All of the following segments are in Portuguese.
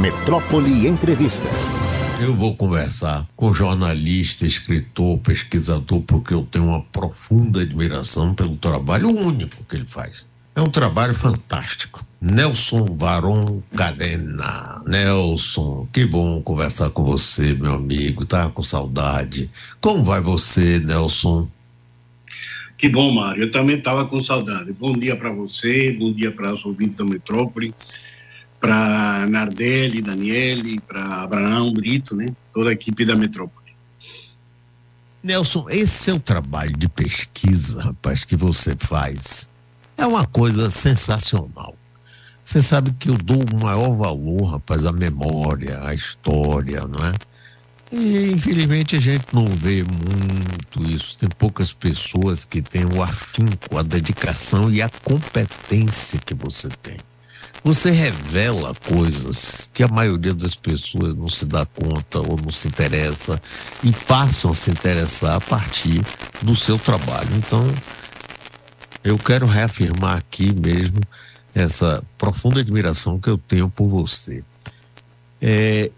Metrópole Entrevista. Eu vou conversar com jornalista, escritor, pesquisador, porque eu tenho uma profunda admiração pelo trabalho único que ele faz. É um trabalho fantástico. Nelson Varon Cadena. Nelson, que bom conversar com você, meu amigo. Tá com saudade. Como vai você, Nelson? Que bom, Mário. Eu também estava com saudade. Bom dia para você, bom dia para os ouvintes da Metrópole para Nardelli, Daniele, para Abraão Brito, né? Toda a equipe da Metrópole. Nelson, esse é o trabalho de pesquisa, rapaz, que você faz. É uma coisa sensacional. Você sabe que eu dou o maior valor, rapaz, à memória, à história, não é? E infelizmente a gente não vê muito isso. Tem poucas pessoas que têm o afinco, a dedicação e a competência que você tem. Você revela coisas que a maioria das pessoas não se dá conta ou não se interessa e passam a se interessar a partir do seu trabalho. Então, eu quero reafirmar aqui mesmo essa profunda admiração que eu tenho por você. É,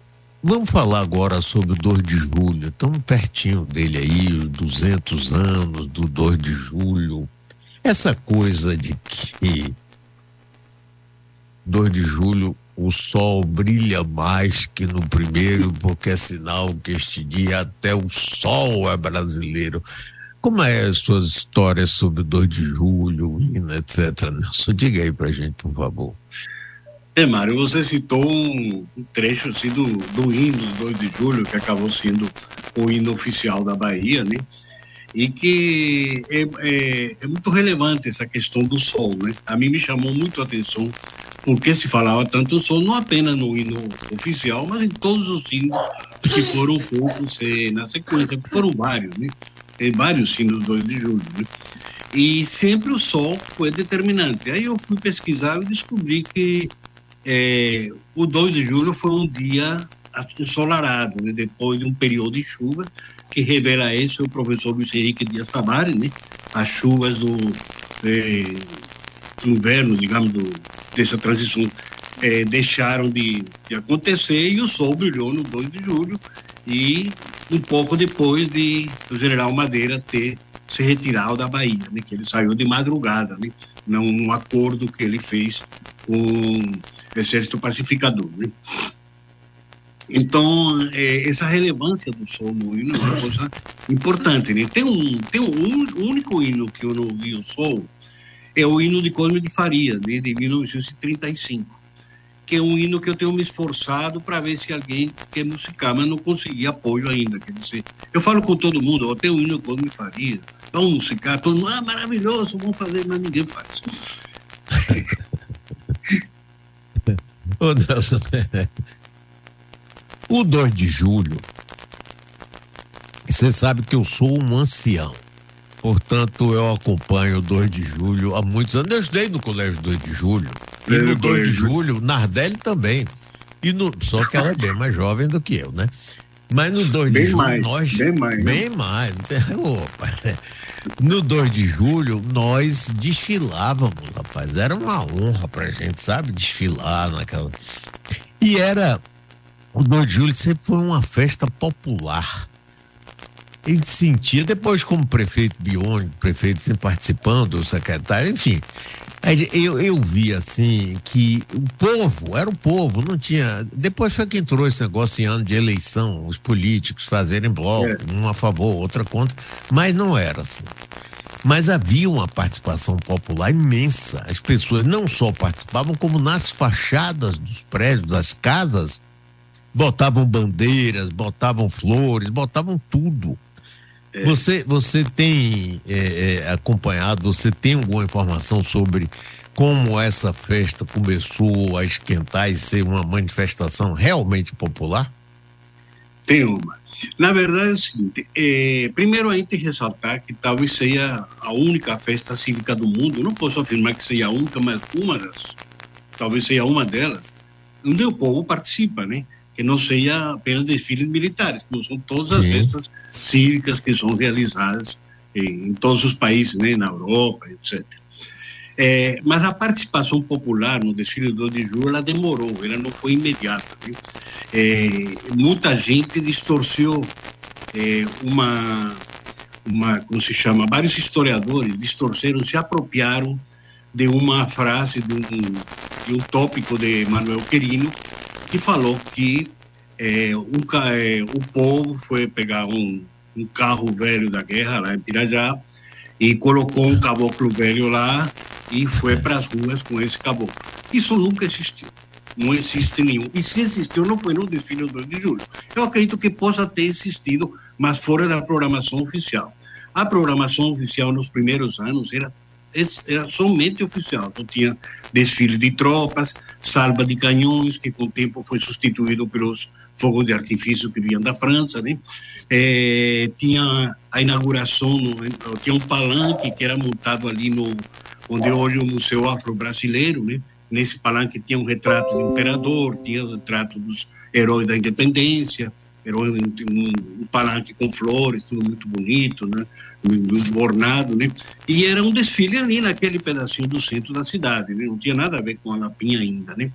vamos falar agora sobre o 2 de julho. Estamos pertinho dele aí, 200 anos do 2 de julho. Essa coisa de que 2 de julho o sol brilha mais que no primeiro, porque é sinal que este dia até o sol é brasileiro. Como é as suas histórias sobre 2 de julho, etc. Nelson, diga aí pra gente, por favor. É, Mário, você citou um trecho assim, do, do hino do 2 de julho, que acabou sendo o hino oficial da Bahia, né? E que é, é, é muito relevante essa questão do sol, né? A mim me chamou muito a atenção porque se falava tanto sol, não apenas no hino oficial, mas em todos os hinos que foram feitos eh, na sequência, que foram vários, né? Tem vários hinos 2 de julho, né? E sempre o sol foi determinante. Aí eu fui pesquisar e descobri que é, o 2 de julho foi um dia ensolarado, né? depois de um período de chuva, que revela isso o professor Luiz Henrique Dias Tavares, né? As chuvas do, do inverno, digamos, do, dessa transição é, deixaram de, de, acontecer e o sol brilhou no 2 de julho e um pouco depois de o general Madeira ter se retirado da Bahia, né, que ele saiu de madrugada, né, num acordo que ele fez com o exército pacificador. Né. Então, é, essa relevância do sol no hino é uma coisa importante. Né? Tem, um, tem um único hino que eu não vi o sol, é o hino de Cosme de Faria, né, de 1935, que é um hino que eu tenho me esforçado para ver se alguém quer musicar, mas não consegui apoio ainda. Quer dizer, eu falo com todo mundo, ó, tem um hino de Cosme de Faria, vamos musicar, todo mundo, ah, maravilhoso, vamos fazer, mas ninguém faz. Ô, Nelson, o 2 de julho, você sabe que eu sou um ancião. Portanto, eu acompanho o 2 de julho há muitos anos. Eu estudei no colégio 2 de julho. E no 2 de julho, Nardelli também. E no, só que ela é bem mais jovem do que eu, né? Mas no 2 de julho, mais, nós. Bem mais. Bem né? mais. Opa. No 2 de julho, nós desfilávamos, rapaz. Era uma honra pra gente, sabe? Desfilar naquela. E era. O 2 de julho sempre foi uma festa popular ele sentia, depois como prefeito Bione, prefeito sempre participando, o secretário, enfim. Eu, eu vi assim que o povo, era o povo, não tinha. Depois foi que entrou esse negócio em ano de eleição, os políticos fazerem bloco, é. um a favor, outra contra, mas não era assim. Mas havia uma participação popular imensa. As pessoas não só participavam, como nas fachadas dos prédios, das casas, botavam bandeiras, botavam flores, botavam tudo. É. Você, você tem é, é, acompanhado, você tem alguma informação sobre como essa festa começou a esquentar e ser uma manifestação realmente popular? Tem uma. Na verdade é o seguinte, é, primeiro a gente ressaltar que talvez seja a única festa cívica do mundo, eu não posso afirmar que seja a única, mas uma das, talvez seja uma delas, onde o povo participa, né? Que não seja apenas desfiles militares, como são todas as Sim. festas cívicas que são realizadas em, em, todos os países, né, na Europa, etc. É, mas a participação popular no desfile do 2 de julho, ela demorou, ela não foi imediata. Né? É, muita gente distorceu é, uma, uma, como se chama, vários historiadores distorceram, se apropriaram de uma frase, de um, de um tópico de Manuel Querino, que falou que é, um, é, o povo foi pegar um, um carro velho da guerra lá em Pirajá e colocou um caboclo velho lá e foi para as ruas com esse caboclo. Isso nunca existiu. Não existe nenhum. E se existiu, não foi no desfile do 2 de julho. Eu acredito que possa ter existido, mas fora da programação oficial. A programação oficial nos primeiros anos era era somente oficial. Então tinha desfile de tropas, salva de canhões, que com o tempo foi substituído pelos fogos de artifício que vinham da França, né? É, tinha a inauguração, tinha um palanque que era montado ali no onde hoje o Museu Afro-Brasileiro, né? Nesse palanque tinha um retrato do imperador, tinha o retrato dos heróis da independência, era um, um, palanque com flores, tudo muito bonito, né? Muito ornado, né? E era um desfile ali naquele pedacinho do centro da cidade, né? não tinha nada a ver com a Lapinha ainda, né?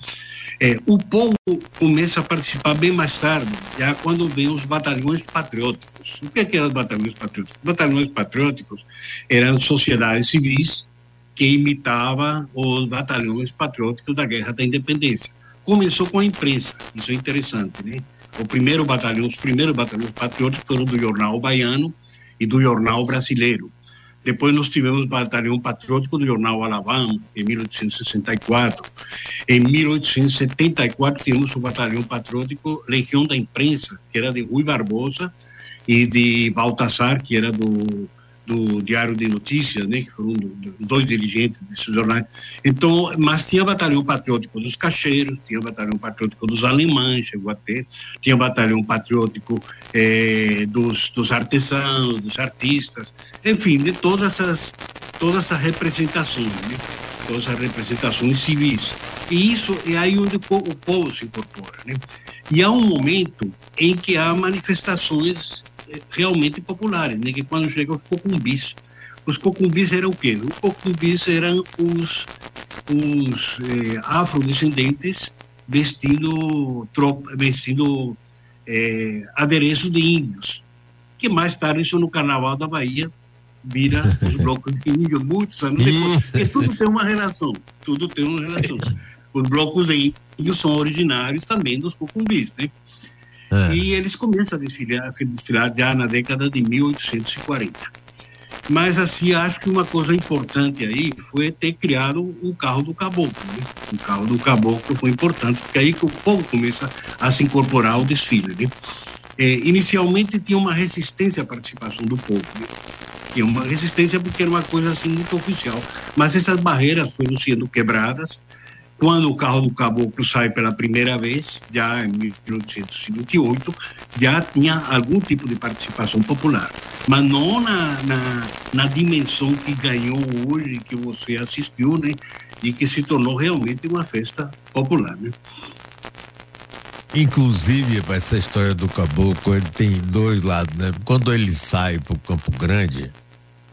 É, o povo começa a participar bem mais tarde, já quando vem os batalhões patrióticos. O que, é que eram os batalhões patrióticos? Os batalhões patrióticos eram sociedades civis que imitavam os batalhões patrióticos da Guerra da Independência. Começou com a imprensa, isso é interessante, né? O primeiro batalhão, os primeiros batalhões patrióticos foram do Jornal Baiano e do Jornal Brasileiro. Depois nós tivemos o batalhão patriótico do Jornal Alabama, em 1864. Em 1874 tivemos o batalhão patriótico Legião da Imprensa, que era de Rui Barbosa e de Baltasar, que era do do Diário de Notícias, né, que foram dos dois dirigentes desses jornais. Então, mas tinha batalhão patriótico dos cacheiros, tinha batalhão patriótico dos alemães, chegou a ter, tinha batalhão patriótico eh, dos, dos artesãos, dos artistas, enfim, de todas essas, todas essas representações, né, todas as representações civis. E isso é aí onde o povo se incorpora. Né? E há um momento em que há manifestações realmente populares, né? que quando chegam os cocumbis. Os cocumbis eram o quê? Os cocumbis eram os, os eh, afrodescendentes vestindo, tropa, vestindo eh, adereços de índios, que mais tarde, isso no Carnaval da Bahia, vira os blocos de índios, muitos anos depois. Porque tudo tem uma relação, tudo tem uma relação. Os blocos de índios são originários também dos cocumbis, né? É. E eles começam a desfilar, desfilar já na década de 1840. Mas, assim, acho que uma coisa importante aí foi ter criado o carro do caboclo. Né? O carro do caboclo foi importante, porque aí que o povo começa a se incorporar ao desfile. Né? É, inicialmente tinha uma resistência à participação do povo. Né? Tinha uma resistência porque era uma coisa assim muito oficial. Mas essas barreiras foram sendo quebradas quando o carro do caboclo sai pela primeira vez, já em 1828, já tinha algum tipo de participação popular, mas não na, na, na dimensão que ganhou hoje, que você assistiu, né? E que se tornou realmente uma festa popular, né? Inclusive, essa história do caboclo, ele tem dois lados, né? Quando ele sai para o Campo Grande,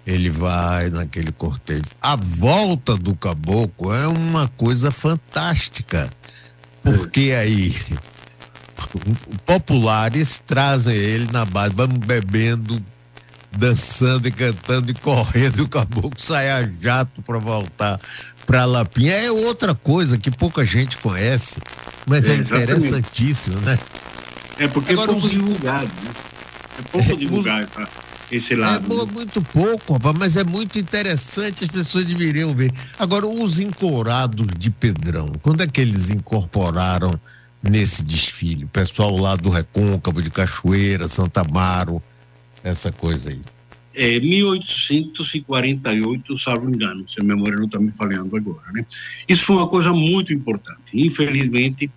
ele vai naquele cortejo. A volta do caboclo é uma coisa fantástica, porque aí populares trazem ele na base, vamos bebendo, dançando e cantando e correndo, e o caboclo sai a jato para voltar para Lapinha. É outra coisa que pouca gente conhece, mas é, é interessantíssimo, né? É porque Agora, é pouco divulgado, né? É pouco é, divulgado. Tá? Esse lado. É né? muito pouco, rapaz, mas é muito interessante, as pessoas deveriam ver. Agora, os encorados de Pedrão, quando é que eles incorporaram nesse desfile? O pessoal lá do Recôncavo, de Cachoeira, Santa Amaro, essa coisa aí. É, 1848, salvo engano, se a memória não está me falhando agora, né? Isso foi uma coisa muito importante. Infelizmente,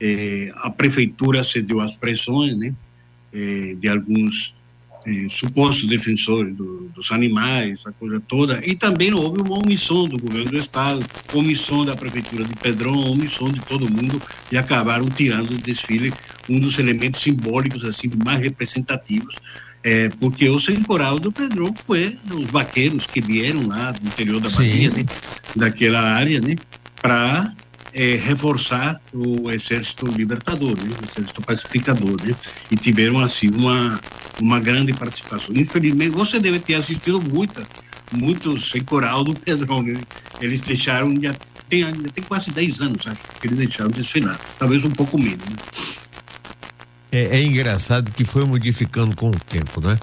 é, a prefeitura cedeu às pressões, né? É, de alguns eh, supostos defensores do, dos animais, essa coisa toda, e também houve uma omissão do governo do estado, omissão da prefeitura de Pedrão, omissão de todo mundo, e acabaram tirando do desfile um dos elementos simbólicos assim mais representativos, é, porque o coral do Pedrão foi os vaqueiros que vieram lá do interior da Bahia, né, daquela área, né, para é, reforçar o exército libertador, né, o exército pacificador, né, e tiveram assim uma uma grande participação. Infelizmente, você deve ter assistido muita, muitos em coral do Pedrão, né? Eles deixaram já tem, tem quase 10 anos, acho, que eles deixaram de desfilar, talvez um pouco menos. Né? É, é, engraçado que foi modificando com o tempo, né?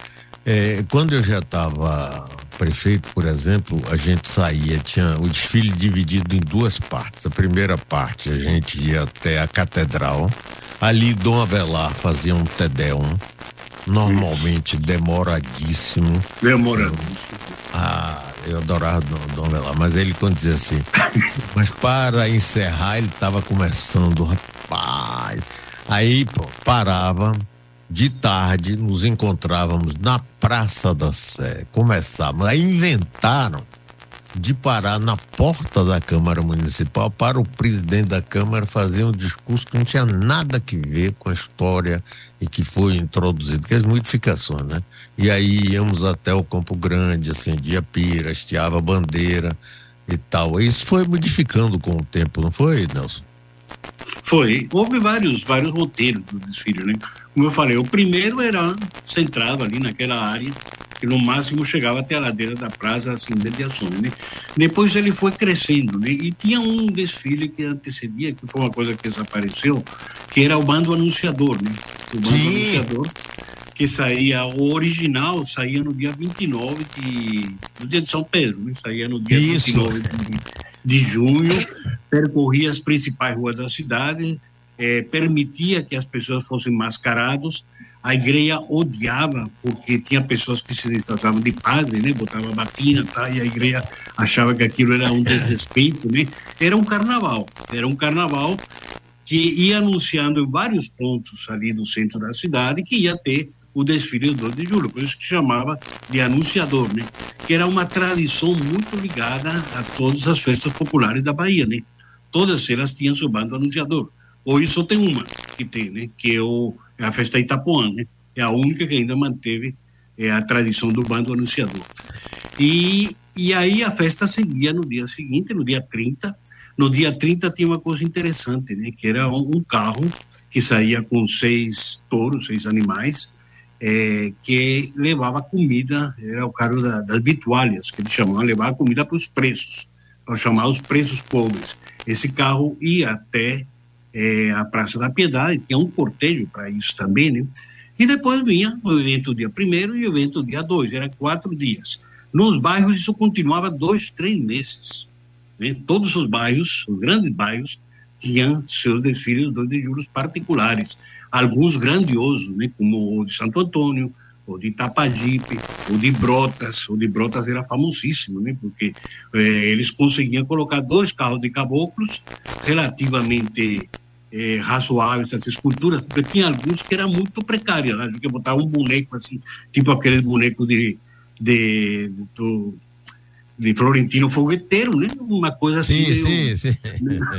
É, quando eu já estava prefeito, por exemplo, a gente saía, tinha o desfile dividido em duas partes. A primeira parte a gente ia até a catedral, ali Dom Avelar fazia um Tedeum, normalmente Isso. demoradíssimo. Demoradíssimo. Ah, eu adorava Dom, Dom Avelar, mas ele quando dizia assim, mas para encerrar ele estava começando, rapaz. Aí pô, parava, de tarde nos encontrávamos na Praça da Sé, começávamos, aí inventaram de parar na porta da Câmara Municipal para o presidente da Câmara fazer um discurso que não tinha nada que ver com a história e que foi introduzido, que é as modificações, né? E aí íamos até o Campo Grande, acendia pira, hasteava bandeira e tal. Isso foi modificando com o tempo, não foi, Nelson? Foi. Houve vários, vários roteiros do desfile, né? Como eu falei, o primeiro era centrado ali naquela área, que no máximo chegava até a ladeira da praça, assim, mediações, né? Depois ele foi crescendo, né? E tinha um desfile que antecedia, que foi uma coisa que desapareceu, que era o bando anunciador, né? O bando Sim. anunciador que saía, o original saía no dia 29 de, no dia de São Pedro, né? saía no dia Isso. 29 de, de junho, percorria as principais ruas da cidade, eh, permitia que as pessoas fossem mascarados, a igreja odiava, porque tinha pessoas que se disfarçavam de padre, né? Botava batina, tá? E a igreja achava que aquilo era um desrespeito, né? Era um carnaval, era um carnaval que ia anunciando em vários pontos ali do centro da cidade que ia ter o desfile do 2 de julho, por isso que chamava de anunciador, né? Que era uma tradição muito ligada a todas as festas populares da Bahia, né? Todas elas tinham seu bando anunciador. Hoje só tem uma que tem, né? Que é, o, é a festa Itapuã, né? É a única que ainda manteve é, a tradição do bando anunciador. E, e aí a festa seguia no dia seguinte, no dia 30. No dia 30 tinha uma coisa interessante, né? Que era um, carro que saía com seis touros, seis animais, é, que levava comida, era o carro da, das vitualhas, que eles chamavam, levava comida para os presos, para chamar os presos pobres. Esse carro ia até é, a Praça da Piedade, tinha um cortejo para isso também, né? E depois vinha o evento dia primeiro e o evento dia dois, era quatro dias. Nos bairros isso continuava dois, três meses. Né? Todos os bairros, os grandes bairros, tinham seus desfiles 2 de julho particulares, alguns grandiosos, né, como o de Santo Antônio, o de Itapajipe, o de Brotas, o de Brotas era famosíssimo, né, porque eh, eles conseguiam colocar dois carros de caboclos relativamente eh, razoáveis, essas esculturas, porque tinha alguns que eram muito precários, né, que botar um boneco assim, tipo aqueles bonecos de, de, do, de Florentino Fogueteiro, né? Uma coisa assim sim, meio, sim, sim.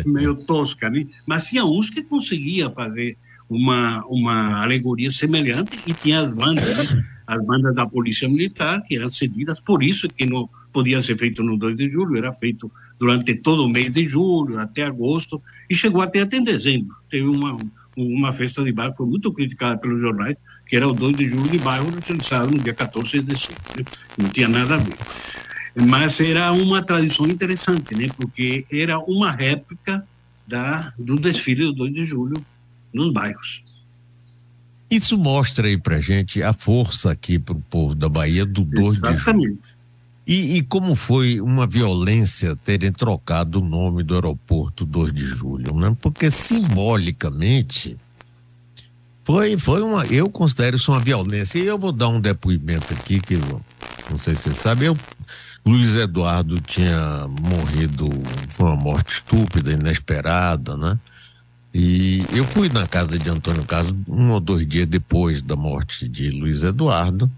meio tosca, né? Mas tinha uns que conseguia fazer uma, uma alegoria semelhante e tinha as bandas, né? As bandas da Polícia Militar, que eram cedidas, por isso que não podia ser feito no 2 de julho, era feito durante todo o mês de julho, até agosto, e chegou até até dezembro. Teve uma, uma festa de bairro, foi muito criticada pelos jornais, que era o 2 de julho de bairro, realizado no dia 14 de dezembro. Não tinha nada a ver. Mas era uma tradição interessante, né? Porque era uma réplica da, do desfile do 2 de julho nos bairros. Isso mostra aí pra gente a força aqui pro povo da Bahia do 2 Exatamente. de julho. E, e, como foi uma violência terem trocado o nome do aeroporto 2 de julho, né? Porque simbolicamente foi, foi uma, eu considero isso uma violência. E eu vou dar um depoimento aqui que não sei se você sabe, eu Luiz Eduardo tinha morrido, foi uma morte estúpida, inesperada, né? E eu fui na casa de Antônio Carlos um ou dois dias depois da morte de Luiz Eduardo,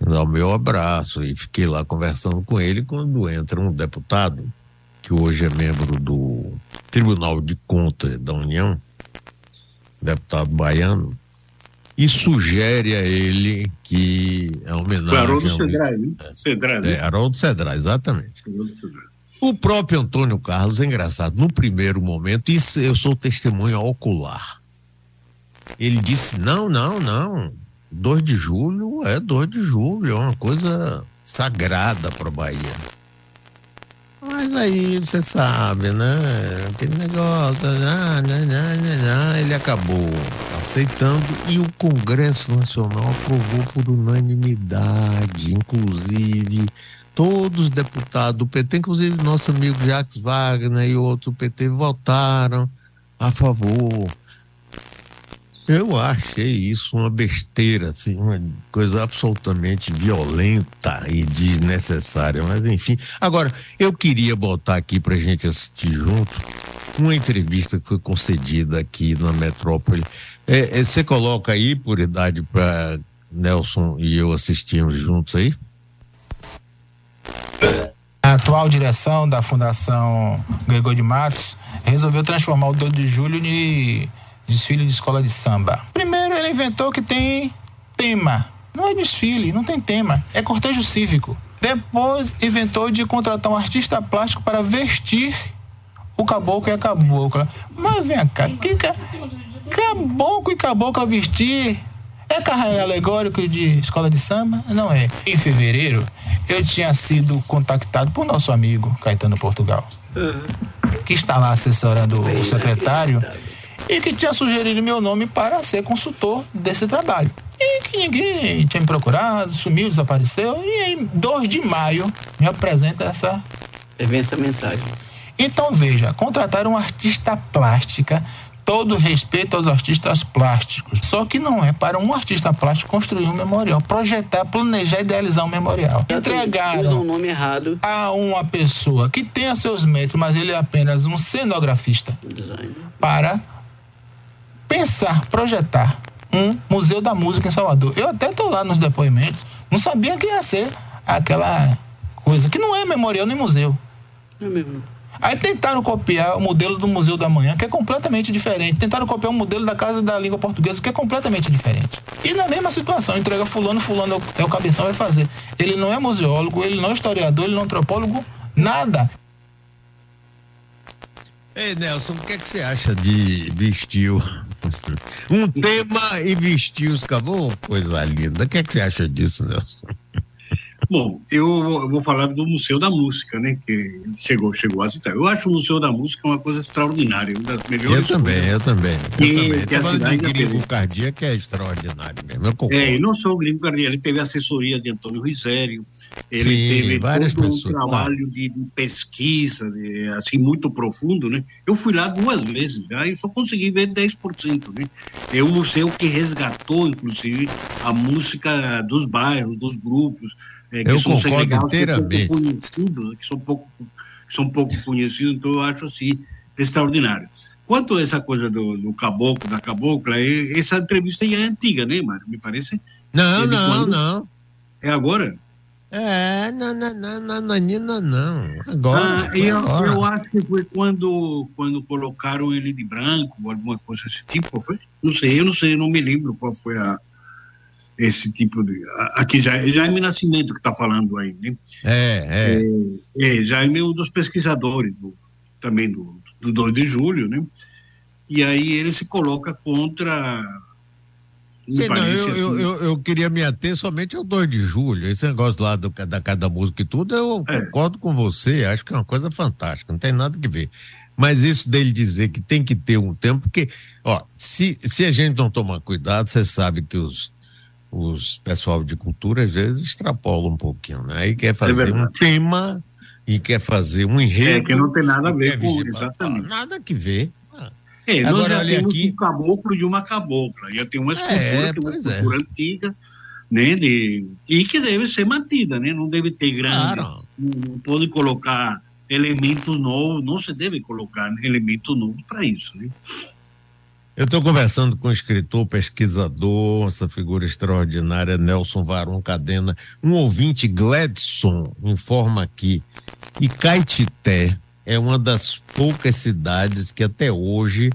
dar o meu abraço e fiquei lá conversando com ele quando entra um deputado que hoje é membro do Tribunal de Contas da União, deputado baiano, e sugere a ele que a homenagem. Foi Haroldo Cedrai, né? Cedrai, né? É, Haroldo Cedrai, exatamente. O próprio Antônio Carlos é engraçado. No primeiro momento, isso eu sou testemunha ocular. Ele disse: não, não, não. 2 de julho é 2 de julho, é uma coisa sagrada para Bahia. Mas aí você sabe, né? Aquele negócio, né, né, né, ele acabou aceitando e o Congresso Nacional aprovou por unanimidade, inclusive todos os deputados do PT, inclusive nosso amigo Jacques Wagner e outro PT votaram a favor. Eu achei isso uma besteira, assim, uma coisa absolutamente violenta e desnecessária, mas enfim. Agora, eu queria botar aqui para gente assistir junto uma entrevista que foi concedida aqui na Metrópole. É, é, você coloca aí, por idade, para Nelson e eu assistirmos juntos aí? A atual direção da Fundação Gregor de Matos resolveu transformar o 2 de julho em desfile de escola de samba. Primeiro, ele inventou que tem tema. Não é desfile, não tem tema. É cortejo cívico. Depois, inventou de contratar um artista plástico para vestir o caboclo e a cabocla. Mas vem cá, que ca... caboclo e cabocla vestir é carro alegórico de escola de samba? Não é. Em fevereiro, eu tinha sido contactado por nosso amigo Caetano Portugal, que está lá assessorando o secretário e que tinha sugerido meu nome para ser consultor desse trabalho. E que ninguém tinha me procurado, sumiu, desapareceu. E em 2 de maio me apresenta essa. Vem essa mensagem. Então veja, contratar um artista plástica, todo respeito aos artistas plásticos. Só que não é para um artista plástico construir um memorial, projetar, planejar, idealizar um memorial. Entregaram um nome errado a uma pessoa que tenha seus méritos, mas ele é apenas um cenografista Design. para pensar, projetar um museu da música em Salvador. Eu até estou lá nos depoimentos, não sabia que ia ser aquela coisa que não é memorial nem museu. É mesmo. Aí tentaram copiar o modelo do Museu da Manhã, que é completamente diferente. Tentaram copiar o modelo da Casa da Língua Portuguesa, que é completamente diferente. E na mesma situação, entrega fulano, fulano é o cabeção, vai fazer. Ele não é museólogo, ele não é historiador, ele não é antropólogo, nada. Ei, Nelson, o que, é que você acha de vestir um tema e vestir os cabos? Coisa linda. O que, é que você acha disso, Nelson? Bom, eu vou falar do Museu da Música, né? Que chegou, chegou a citar. Eu acho o Museu da Música uma coisa extraordinária, uma das melhores. Eu também, eu também. Que, eu também. que a cidade de gringo cardíaco é extraordinário mesmo. Eu concordo. É, e não só o gringo cardíaco, ele teve assessoria de Antônio Rizério, ele Sim, teve várias todo pessoas, um trabalho de, de pesquisa, de, assim, muito profundo, né? Eu fui lá duas vezes já e só consegui ver 10%, né? É um museu que resgatou, inclusive, a música dos bairros, dos grupos, é, que Eu são concordo segregados, que são inteiramente. pouco conhecidos, que são pouco, que são pouco conhecidos, então eu acho assim extraordinário. Quanto a essa coisa do, do caboclo, da cabocla, é- essa entrevista já é antiga, né, Mário? Me parece. Não, Ele não, quando- não. É agora? É, não, não, não, não, não, não. Agora. Ah, eu, agora. eu acho que foi quando, quando colocaram ele de branco, alguma coisa desse tipo, foi? Não sei, eu não sei, eu não me lembro qual foi a, esse tipo de. Aqui já, Jaime Nascimento que está falando aí, né? É, é. É, Jaime é um dos pesquisadores do- também do, do 2 de julho, né? E aí ele se coloca contra. Sim, não, eu, eu, assim, eu, eu queria me ater somente ao 2 de julho. Esse negócio lá do, da cada música e tudo, eu É. concordo com você, acho que é uma coisa fantástica, não tem nada que ver. Mas isso dele dizer que tem que ter um tempo, porque, ó, se, se a gente não tomar cuidado, você sabe que os, os pessoal de cultura às vezes extrapolam um pouquinho, né? Aí quer fazer um É verdade. tema e quer fazer um enredo. É, que não tem nada a ver quer com. Exatamente. Nada que ver. Ah, É, nós Agora, já olha temos aqui- um caboclo e uma cabocla. Já tem uma escultura, É, que é uma é. escultura antiga, né? De, e que deve ser mantida, né? Não deve ter grande. Claro. Não, não pode colocar elementos novos, não se deve colocar né, elementos novos para isso, né? Eu estou conversando com o escritor, pesquisador, essa figura extraordinária, Nelson Varon Cadena. Um ouvinte, Gladson, informa aqui que Caetité é uma das poucas cidades que até hoje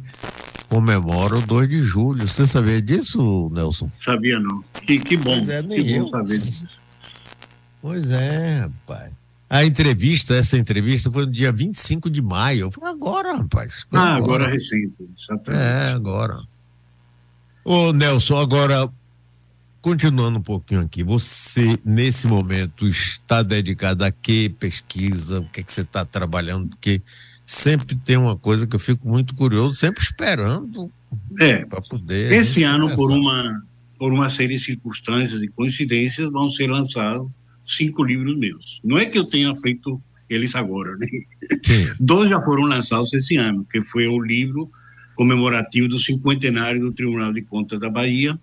comemora o 2 de julho. Você sabia disso, Nelson? Sabia não. Que, que bom, Pois é, nem que bom eu. saber disso. Pois é, rapaz. A entrevista, essa entrevista foi no dia 25 de maio. Eu falei, agora, rapaz. Ah, agora recente, exatamente. É, agora. Ô, Nelson, agora, continuando um pouquinho aqui, você, nesse momento, está dedicado a que pesquisa? O que, é que você está trabalhando? Porque sempre tem uma coisa que eu fico muito curioso, sempre esperando É, para poder. esse né, ano, por uma, por uma série de circunstâncias e coincidências, vão ser lançados cinco livros meus. Não é que eu tenha feito eles agora, né? Sim. Dois já foram lançados esse ano, que foi o livro comemorativo do cinquentenário do Tribunal de Contas da Bahia,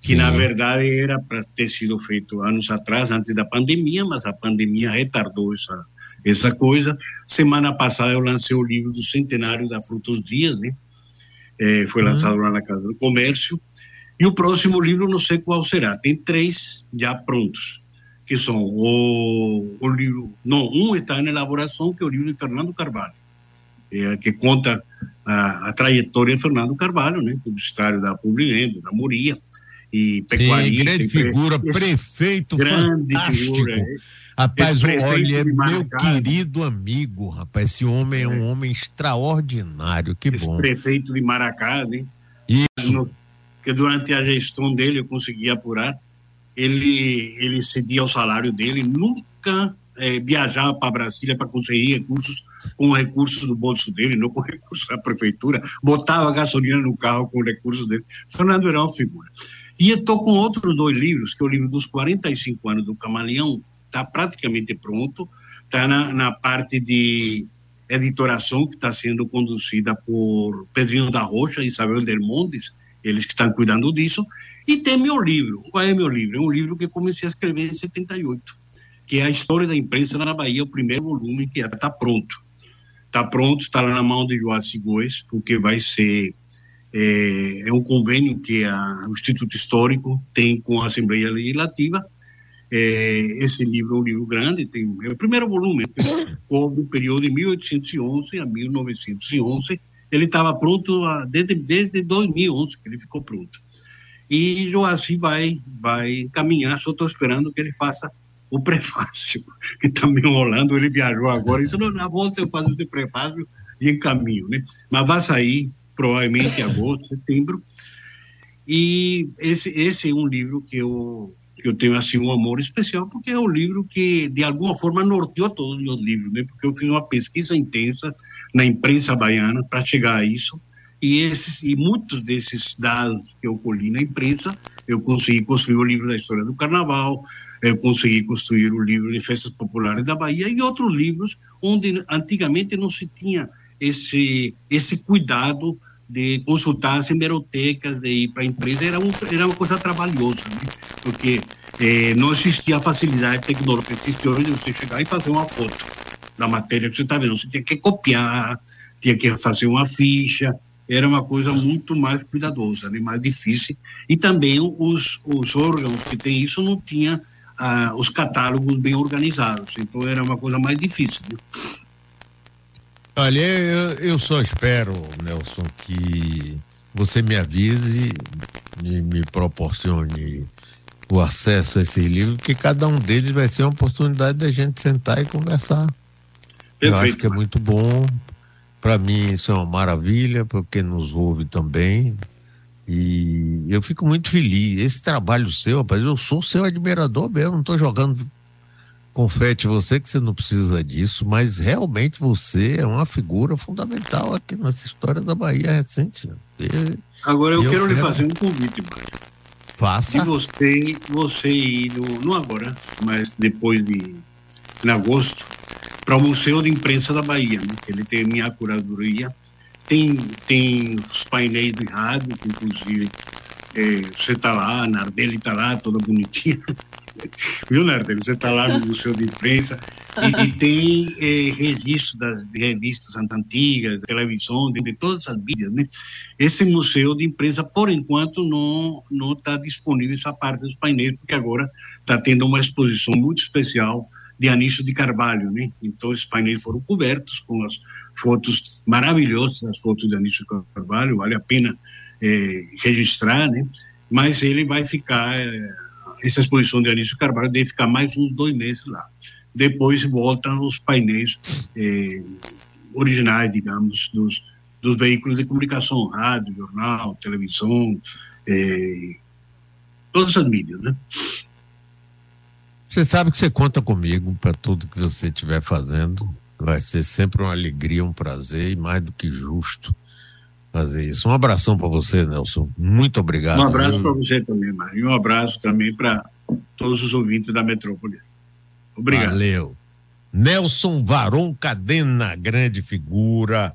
que na Sim. verdade era para ter sido feito anos atrás, antes da pandemia, mas a pandemia retardou essa, essa coisa. Semana passada eu lancei o livro do centenário da Frutos Dias, né? Eh, foi Uhum. lançado lá na Casa do Comércio. E o próximo livro não sei qual será. Tem três já prontos, que são o, o livro... Não, um está em elaboração, que é o livro de Fernando Carvalho, eh, que conta a, a trajetória de Fernando Carvalho, né? Publicitário da Publilendo, da Moria, e Sim, pecuarista. grande e pre- figura, esse prefeito grande fantástico. figura. Rapaz, Esse prefeito olha, é meu Maracá. querido amigo, rapaz. Esse homem é um homem extraordinário. Que esse bom. prefeito de Maracá, né? Isso. No- que durante a gestão dele eu consegui apurar, ele ele cedia o salário dele, nunca viajava para Brasília para conseguir recursos com recursos do bolso dele, não com recursos da prefeitura, botava gasolina no carro com recursos dele. Fernando era uma figura. E eu estou com outros dois livros, que é o livro dos 45 anos do Camaleão, está praticamente pronto, está na, na parte de editoração que está sendo conduzida por Pedrinho da Rocha e Isabel Delmontes, eles que estão cuidando disso, e tem meu livro. Qual é meu livro? É um livro que comecei a escrever em 78, que é a história da imprensa na Bahia, o primeiro volume que está pronto. Está pronto, está na mão de Joaci Góes, porque vai ser é, é um convênio que a, o Instituto Histórico tem com a Assembleia Legislativa. É, esse livro é um livro grande, tem é o primeiro volume, cobre o período de 1811 a 1911. Ele estava pronto desde, desde 2011 que ele ficou pronto. E Joaci vai, vai caminhar, só estou esperando que ele faça o prefácio, que está me enrolando, ele viajou agora, isso não, na volta eu faço o prefácio e encaminho, né? Mas vai sair provavelmente em agosto, setembro, e esse, esse é um livro que eu, eu tenho assim um amor especial, porque é um livro que de alguma forma norteou todos os meus livros, né? Porque eu fiz uma pesquisa intensa na imprensa baiana para chegar a isso, e esses e muitos desses dados que eu colhi na imprensa, eu consegui construir o livro da história do Carnaval, eu consegui construir o livro de festas populares da Bahia e outros livros onde antigamente não se tinha esse esse cuidado de consultar as hemerotecas, de ir para a empresa, era, um, era uma coisa trabalhosa, né? porque eh, não existia a facilidade tecnológica que existe hoje de você chegar e fazer uma foto da matéria que você está vendo. Você tinha que copiar, tinha que fazer uma ficha, era uma coisa muito mais cuidadosa, né? mais difícil. E também os, os órgãos que têm isso não tinham ah, os catálogos bem organizados, então era uma coisa mais difícil. Né? Olha, eu, eu só espero, Nelson, que você me avise e me proporcione o acesso a esses livros, porque cada um deles vai ser uma oportunidade da gente sentar e conversar. Eu acho Perfeito. que é muito bom. Para mim, isso é uma maravilha, porque nos ouve também. E eu fico muito feliz. Esse trabalho seu, rapaz, eu sou seu admirador mesmo, não estou jogando confete você, que você não precisa disso, mas realmente você é uma figura fundamental aqui nessa história da Bahia recente. E Agora eu, Eu quero lhe quero- fazer um convite, Mário. Se faça. você, você ir, no, não agora, mas depois de, em agosto, para o Museu de Imprensa da Bahia, né, que ele tem a minha curadoria, tem, tem os painéis de rádio, que inclusive eh, você está lá, a Nardelli está lá, toda bonitinha. Viu, Nardelli? Você está lá no Museu de Imprensa e, e tem eh, registro das de revistas antigas, televisão, de, de todas as mídias, né? Esse museu de imprensa, por enquanto, não não está disponível essa parte dos painéis, porque agora está tendo uma exposição muito especial de Anísio de Carvalho, né? Então, esses painéis foram cobertos com as fotos maravilhosas, as fotos de Anísio de Carvalho, vale a pena eh, registrar, né? Mas ele vai ficar, eh, essa exposição de Anísio Carvalho deve ficar mais uns dois meses lá. depois voltam os painéis eh, originais, digamos, dos, dos veículos de comunicação, rádio, jornal, televisão, eh, todas as mídias, né? Você sabe que você conta comigo para tudo que você estiver fazendo. Vai ser sempre uma alegria, um prazer e mais do que justo fazer isso. Um abração para você, Nelson. Muito obrigado. Um abraço para você também, Mário. E um abraço também para todos os ouvintes da Metrópole. Obrigado. Valeu. Nelson Varon Cadena, grande figura